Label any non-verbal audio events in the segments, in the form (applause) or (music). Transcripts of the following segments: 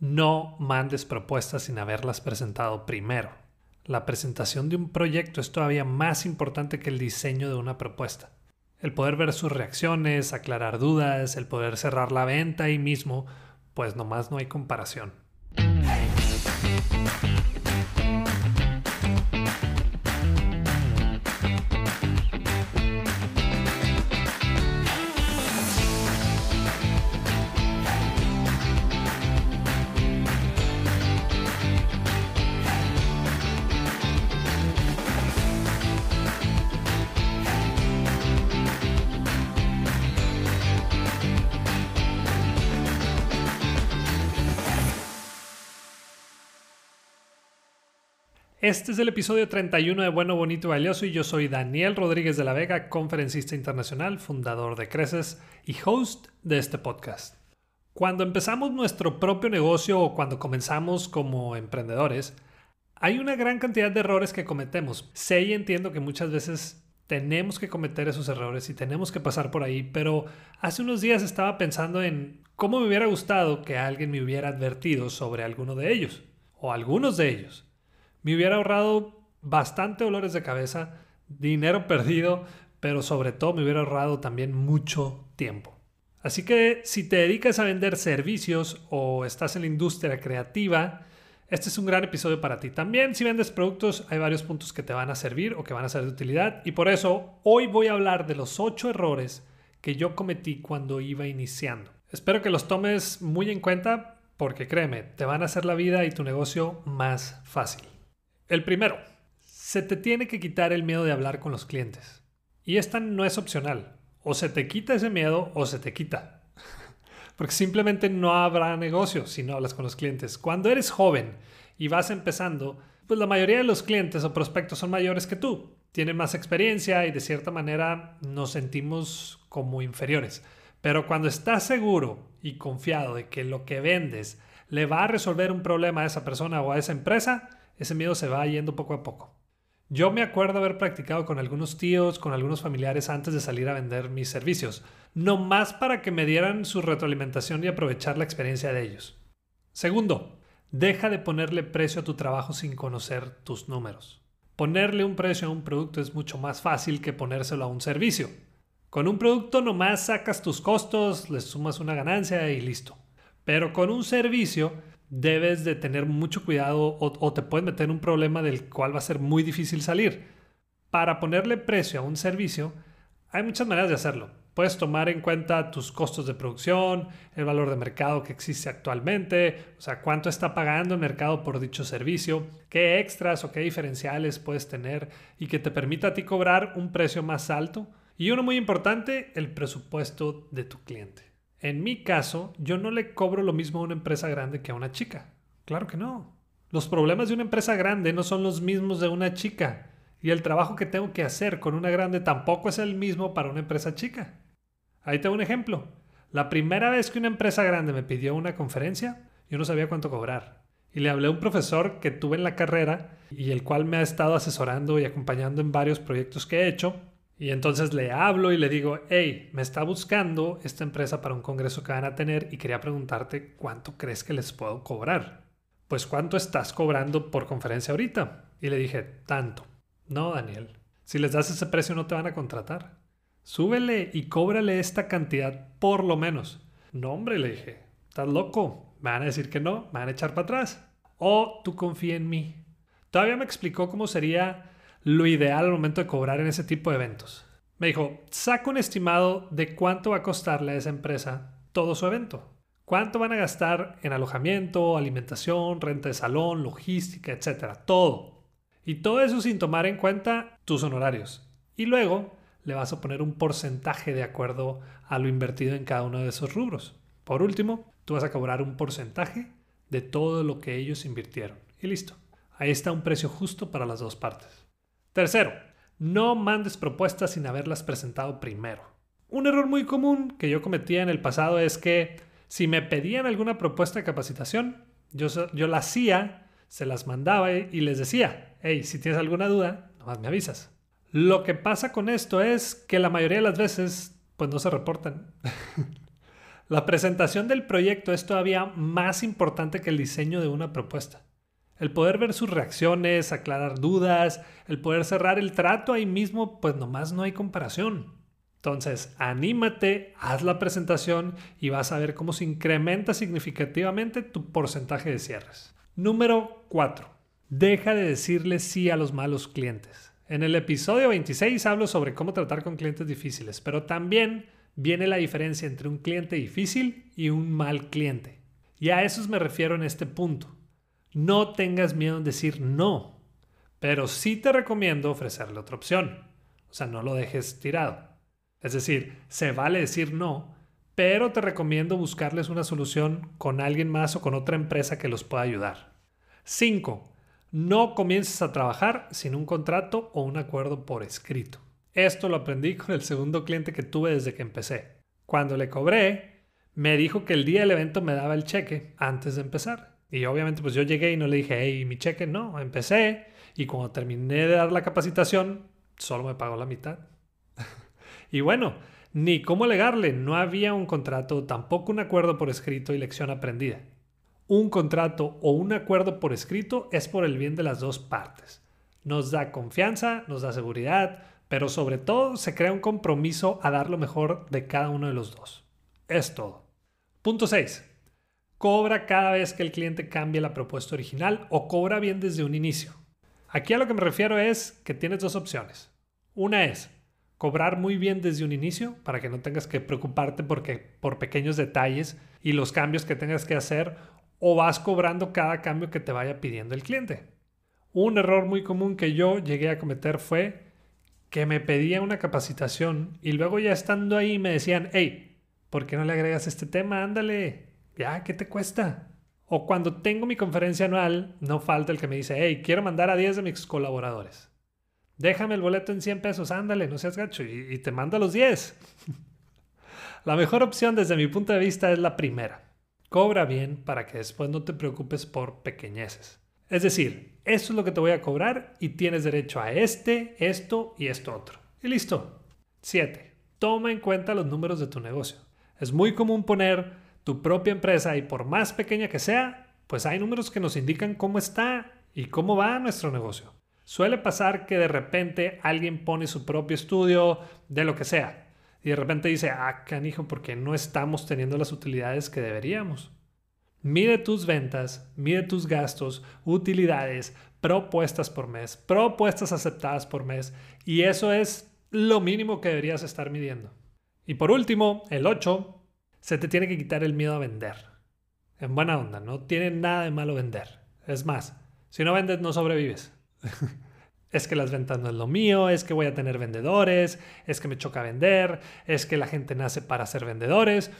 No mandes propuestas sin haberlas presentado primero. La presentación de un proyecto es todavía más importante que el diseño de una propuesta. El poder ver sus reacciones, aclarar dudas, el poder cerrar la venta ahí mismo, pues nomás no hay comparación. Este es el episodio 31 de Bueno, Bonito y Valioso y yo soy Daniel Rodríguez de la Vega, conferencista internacional, fundador de Creces y host de este podcast. Cuando empezamos nuestro propio negocio o cuando comenzamos como emprendedores, hay una gran cantidad de errores que cometemos. Sé y entiendo que muchas veces tenemos que cometer esos errores y tenemos que pasar por ahí, pero hace unos días estaba pensando en cómo me hubiera gustado que alguien me hubiera advertido sobre alguno de ellos o algunos de ellos me hubiera ahorrado bastante dolores de cabeza, dinero (laughs) perdido, pero sobre todo me hubiera ahorrado también mucho tiempo. Así que si te dedicas a vender servicios o estás en la industria creativa, este es un gran episodio para ti. También si vendes productos hay varios puntos que te van a servir o que van a ser de utilidad y por eso hoy voy a hablar de los 8 errores que yo cometí cuando iba iniciando. Espero que los tomes muy en cuenta porque créeme, te van a hacer la vida y tu negocio más fácil. El primero, se te tiene que quitar el miedo de hablar con los clientes. Y esta no es opcional. O se te quita ese miedo o se te quita. (laughs) Porque simplemente no habrá negocio si no hablas con los clientes. Cuando eres joven y vas empezando, pues la mayoría de los clientes o prospectos son mayores que tú. Tienen más experiencia y de cierta manera nos sentimos como inferiores. Pero cuando estás seguro y confiado de que lo que vendes le va a resolver un problema a esa persona o a esa empresa, ese miedo se va yendo poco a poco. Yo me acuerdo haber practicado con algunos tíos, con algunos familiares antes de salir a vender mis servicios, no más para que me dieran su retroalimentación y aprovechar la experiencia de ellos. Segundo, deja de ponerle precio a tu trabajo sin conocer tus números. Ponerle un precio a un producto es mucho más fácil que ponérselo a un servicio. Con un producto nomás sacas tus costos, le sumas una ganancia y listo. Pero con un servicio debes de tener mucho cuidado o, te puedes meter en un problema del cual va a ser muy difícil salir. Para ponerle precio a un servicio, hay muchas maneras de hacerlo. Puedes tomar en cuenta tus costos de producción, el valor de mercado que existe actualmente, o sea, cuánto está pagando el mercado por dicho servicio, qué extras o qué diferenciales puedes tener y que te permita a ti cobrar un precio más alto. Y uno muy importante, el presupuesto de tu cliente. En mi caso, yo no le cobro lo mismo a una empresa grande que a una chica. Claro que no. Los problemas de una empresa grande no son los mismos de una chica. Y el trabajo que tengo que hacer con una grande tampoco es el mismo para una empresa chica. Ahí tengo un ejemplo. La primera vez que una empresa grande me pidió una conferencia, yo no sabía cuánto cobrar. Y le hablé a un profesor que tuve en la carrera y el cual me ha estado asesorando y acompañando en varios proyectos que he hecho y entonces le hablo y le digo, hey, me está buscando esta empresa para un congreso que van a tener y quería preguntarte cuánto crees que les puedo cobrar. Pues cuánto estás cobrando por conferencia ahorita. Y le dije, tanto. No, Daniel, si les das ese precio no te van a contratar. Súbele y cóbrale esta cantidad por lo menos. No, hombre, le dije, estás loco. Me van a decir que no, me van a echar para atrás. O tú confía en mí. Todavía me explicó cómo sería lo ideal al momento de cobrar en ese tipo de eventos. Me dijo, saca un estimado de cuánto va a costarle a esa empresa todo su evento. ¿Cuánto van a gastar en alojamiento, alimentación, renta de salón, logística, etcétera? Todo. Y todo eso sin tomar en cuenta tus honorarios. Y luego le vas a poner un porcentaje de acuerdo a lo invertido en cada uno de esos rubros. Por último, tú vas a cobrar un porcentaje de todo lo que ellos invirtieron. Y listo. Ahí está un precio justo para las dos partes. Tercero, no mandes propuestas sin haberlas presentado primero. Un error muy común que yo cometía en el pasado es que si me pedían alguna propuesta de capacitación, yo, yo la hacía, se las mandaba y les decía, hey, si tienes alguna duda, nomás me avisas. Lo que pasa con esto es que la mayoría de las veces, pues no se reportan. (laughs) La presentación del proyecto es todavía más importante que el diseño de una propuesta. El poder ver sus reacciones, aclarar dudas, el poder cerrar el trato ahí mismo, pues nomás no hay comparación. Entonces, anímate, haz la presentación y vas a ver cómo se incrementa significativamente tu porcentaje de cierres. Número 4. Deja de decirle sí a los malos clientes. En el episodio 26 hablo sobre cómo tratar con clientes difíciles, pero también viene la diferencia entre un cliente difícil y un mal cliente. Y a eso me refiero en este punto. No tengas miedo en decir no, pero sí te recomiendo ofrecerle otra opción. O sea, no lo dejes tirado. Es decir, se vale decir no, pero te recomiendo buscarles una solución con alguien más o con otra empresa que los pueda ayudar. 5. No comiences a trabajar sin un contrato o un acuerdo por escrito. Esto lo aprendí (laughs) con el segundo cliente que tuve desde que empecé. Cuando le cobré, me dijo que el día del evento me daba el cheque antes de empezar. Y obviamente pues yo llegué y no le dije, hey, mi cheque no, empecé y cuando terminé de dar la capacitación, solo me pagó la mitad. (laughs) y bueno, ni cómo alegarle, no había un contrato, tampoco un acuerdo por escrito y lección aprendida. Un contrato o un acuerdo por escrito es por el bien de las dos partes. Nos da confianza, nos da seguridad, pero sobre todo se crea un compromiso a dar lo mejor de cada uno de los dos. Es todo. Punto 6 cobra cada vez que el cliente cambie la propuesta original o cobra bien desde un inicio. Aquí a lo que me refiero es que tienes dos opciones. Una es cobrar muy bien desde un inicio para que no tengas que preocuparte porque, por pequeños detalles y los cambios que tengas que hacer o vas cobrando cada cambio que te vaya pidiendo el cliente. Un error muy común que yo llegué a cometer fue que me pedía una capacitación y luego ya estando ahí me decían, hey, ¿por qué no le agregas este tema? Ándale, ya, ¿qué te cuesta? O cuando tengo mi conferencia anual, no falta el que me dice, hey, quiero mandar a 10 de mis colaboradores. Déjame el boleto en 100 pesos, ándale, no seas gacho, y, te mando a los 10. (laughs) la mejor opción desde mi punto de vista es la primera. Cobra bien para que después no te preocupes por pequeñeces. Es decir, esto es lo que te voy a cobrar y tienes derecho a este, esto y esto otro. Y listo. 7. Toma en cuenta los números de tu negocio. Es muy común poner tu propia empresa y por más pequeña que sea, pues hay números que nos indican cómo está y cómo va nuestro negocio. Suele pasar que de repente alguien pone su propio estudio de lo que sea y de repente dice, ah, canijo, porque no estamos teniendo las utilidades que deberíamos. Mide tus ventas, mide tus gastos, utilidades, propuestas por mes, propuestas aceptadas por mes y eso es lo mínimo que deberías estar midiendo. Y por último, el 8, se te tiene que quitar el miedo a vender. En buena onda, no tiene nada de malo vender. Es más, si no vendes no sobrevives. (laughs) es que las ventas no es lo mío, es que voy a tener vendedores, es que me choca vender, es que la gente nace para ser vendedores.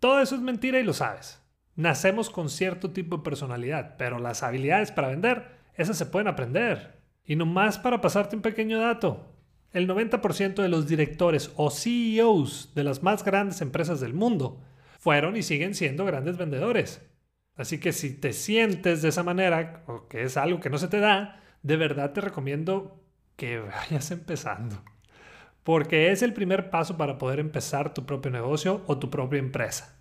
Todo eso es mentira y lo sabes. Nacemos con cierto tipo de personalidad, pero las habilidades para vender, esas se pueden aprender. Y nomás para pasarte un pequeño dato. El 90% de los directores o CEOs de las más grandes empresas del mundo fueron y siguen siendo grandes vendedores. Así que si te sientes de esa manera, o que es algo que no se te da, de verdad te recomiendo que (laughs) vayas empezando. Porque es el primer paso para poder empezar tu propio negocio o tu propia empresa.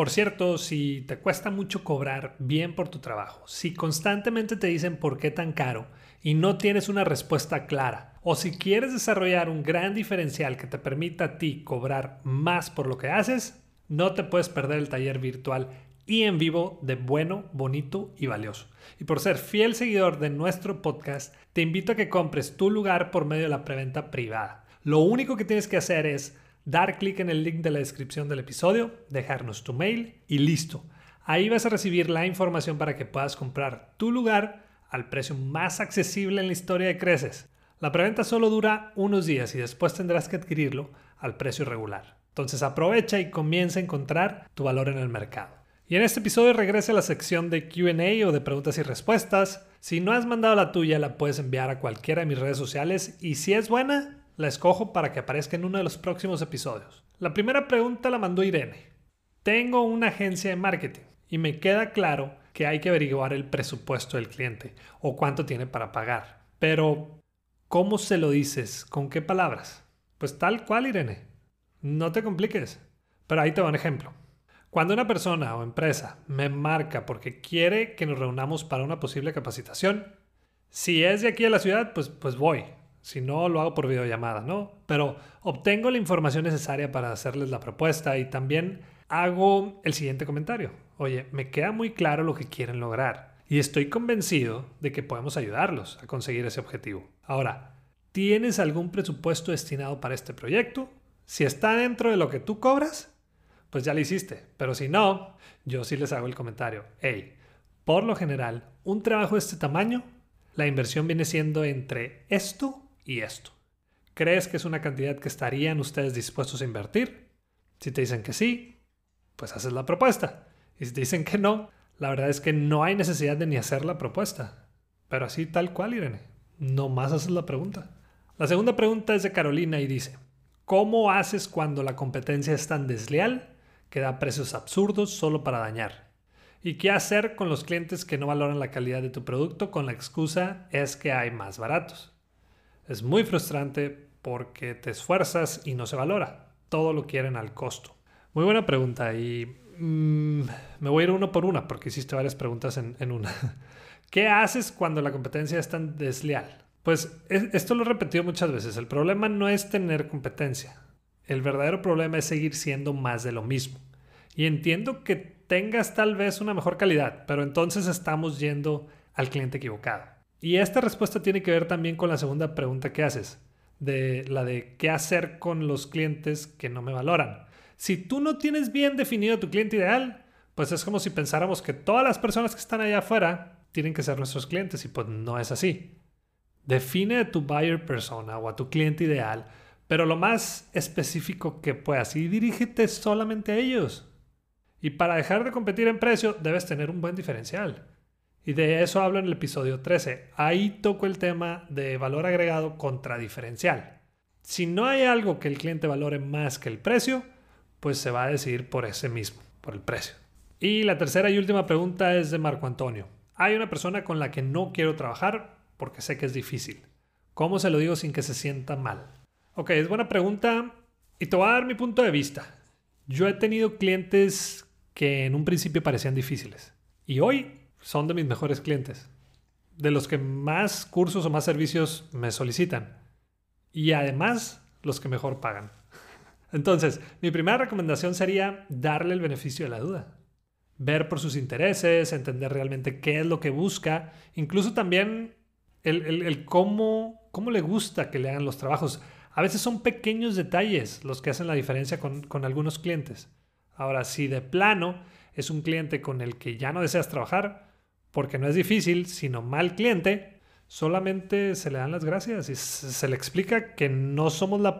Por cierto, si te cuesta mucho cobrar bien por tu trabajo, si constantemente te dicen por qué tan caro y no tienes una respuesta clara, o si quieres desarrollar un gran diferencial que te permita a ti cobrar más por lo que haces, no te puedes perder el taller virtual y en vivo de bueno, bonito y valioso. Y por ser fiel seguidor de nuestro podcast, te invito a que compres tu lugar por medio de la preventa privada. Lo único que tienes que hacer es dar clic en el link de la descripción del episodio, dejarnos tu mail y listo. Ahí vas a recibir la información para que puedas comprar tu lugar al precio más accesible en la historia de Creces. La preventa solo dura unos días y después tendrás que adquirirlo al precio regular. Entonces aprovecha y comienza a encontrar tu valor en el mercado. Y en este episodio regresa a la sección de QA o de preguntas y respuestas. Si no has mandado la tuya, la puedes enviar a cualquiera de mis redes sociales y si es buena, la escojo para que aparezca en uno de los próximos episodios. La primera pregunta la mandó Irene. Tengo una agencia de marketing y me queda claro que hay que averiguar el presupuesto del cliente o cuánto tiene para pagar. Pero, ¿Cómo se lo dices? ¿Con qué palabras? Pues tal cual, Irene. No te compliques. Pero ahí te va un ejemplo. Cuando una persona o empresa me marca porque quiere que nos reunamos para una posible capacitación, si es de aquí a la ciudad, pues, pues voy. Si no, lo hago por videollamada, ¿no? Pero obtengo la información necesaria para hacerles la propuesta y también hago el siguiente comentario. Oye, me queda muy claro lo que quieren lograr y estoy convencido de que podemos ayudarlos a conseguir ese objetivo. Ahora, ¿tienes algún presupuesto destinado para este proyecto? Si está dentro de lo que tú cobras, pues ya lo hiciste. Pero si no, yo sí les hago el comentario. Hey, por lo general, un trabajo de este tamaño, la inversión viene siendo entre esto y esto. ¿Crees que es una cantidad que estarían ustedes dispuestos a invertir? Si te dicen que sí, pues haces la propuesta. Y si te dicen que no, la verdad es que no hay necesidad de ni hacer la propuesta. Pero así tal cual, Irene. No más haces la pregunta. La segunda pregunta es de Carolina y dice, ¿cómo haces cuando la competencia es tan desleal que da precios absurdos solo para dañar? ¿Y qué hacer con los clientes que no valoran la calidad de tu producto con la excusa es que hay más baratos? Es muy frustrante porque te esfuerzas y no se valora. Todo lo quieren al costo. Muy buena pregunta y mm, me voy a ir uno por una porque hiciste varias preguntas en, una. (laughs) ¿Qué haces cuando la competencia es tan desleal? Pues esto lo he repetido muchas veces. El problema no es tener competencia. El verdadero problema es seguir siendo más de lo mismo. Y entiendo que tengas tal vez una mejor calidad, pero entonces estamos yendo al cliente equivocado. Y esta respuesta tiene que ver también con la segunda pregunta que haces, de la de qué hacer con los clientes que no me valoran. Si tú no tienes bien definido tu cliente ideal, pues es como si pensáramos que todas las personas que están allá afuera tienen que ser nuestros clientes y pues no es así. Define a tu buyer persona o a tu cliente ideal, pero lo más específico que puedas y dirígete solamente a ellos. Y para dejar de competir en precio debes tener un buen diferencial. Y de eso hablo en el episodio 13. Ahí toco el tema de valor agregado contra diferencial. Si no hay algo que el cliente valore más que el precio, pues se va a decidir por ese mismo, por el precio. Y la tercera y última pregunta es de Marco Antonio. Hay una persona con la que no quiero trabajar porque sé que es difícil. ¿Cómo se lo digo sin que se sienta mal? Ok, es buena pregunta y te voy a dar mi punto de vista. Yo he tenido clientes que en un principio parecían difíciles y hoy son de mis mejores clientes, de los que más cursos o más servicios me solicitan y además los que mejor pagan. (laughs) Entonces, mi primera recomendación sería darle el beneficio de la duda. Ver por sus intereses, entender realmente qué es lo que busca, incluso también el, cómo, cómo le gusta que le hagan los trabajos. A veces son pequeños detalles los que hacen la diferencia con, con algunos clientes. Ahora, si de plano es un cliente con el que ya no deseas trabajar, porque no es difícil, sino mal cliente, solamente se le dan las gracias y se le explica que no somos la,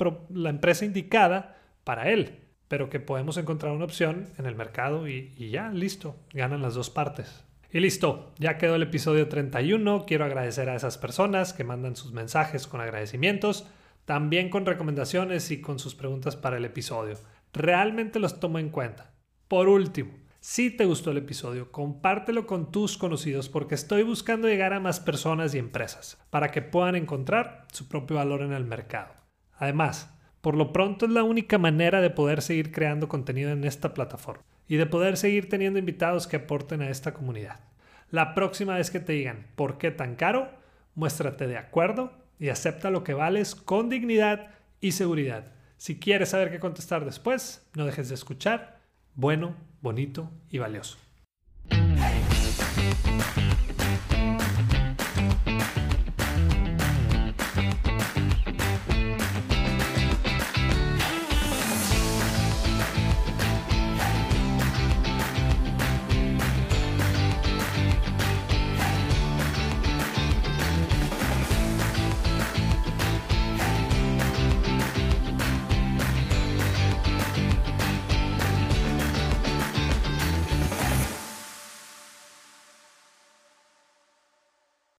empresa indicada para él, pero que podemos encontrar una opción en el mercado y, y ya, listo, ganan las dos partes. Y listo, ya quedó el episodio 31. Quiero agradecer a esas personas que mandan sus mensajes con agradecimientos, también con recomendaciones y con sus preguntas para el episodio. Realmente los tomo en cuenta. Por último, si te gustó el episodio, compártelo con tus conocidos porque estoy buscando llegar a más personas y empresas para que puedan encontrar su propio valor en el mercado. Además, por lo pronto es la única manera de poder seguir creando contenido en esta plataforma y de poder seguir teniendo invitados que aporten a esta comunidad. La próxima vez que te digan por qué tan caro, muéstrate de acuerdo y acepta lo que vales con dignidad y seguridad. Si quieres saber qué contestar después, no dejes de escuchar. Bueno, bonito y valioso.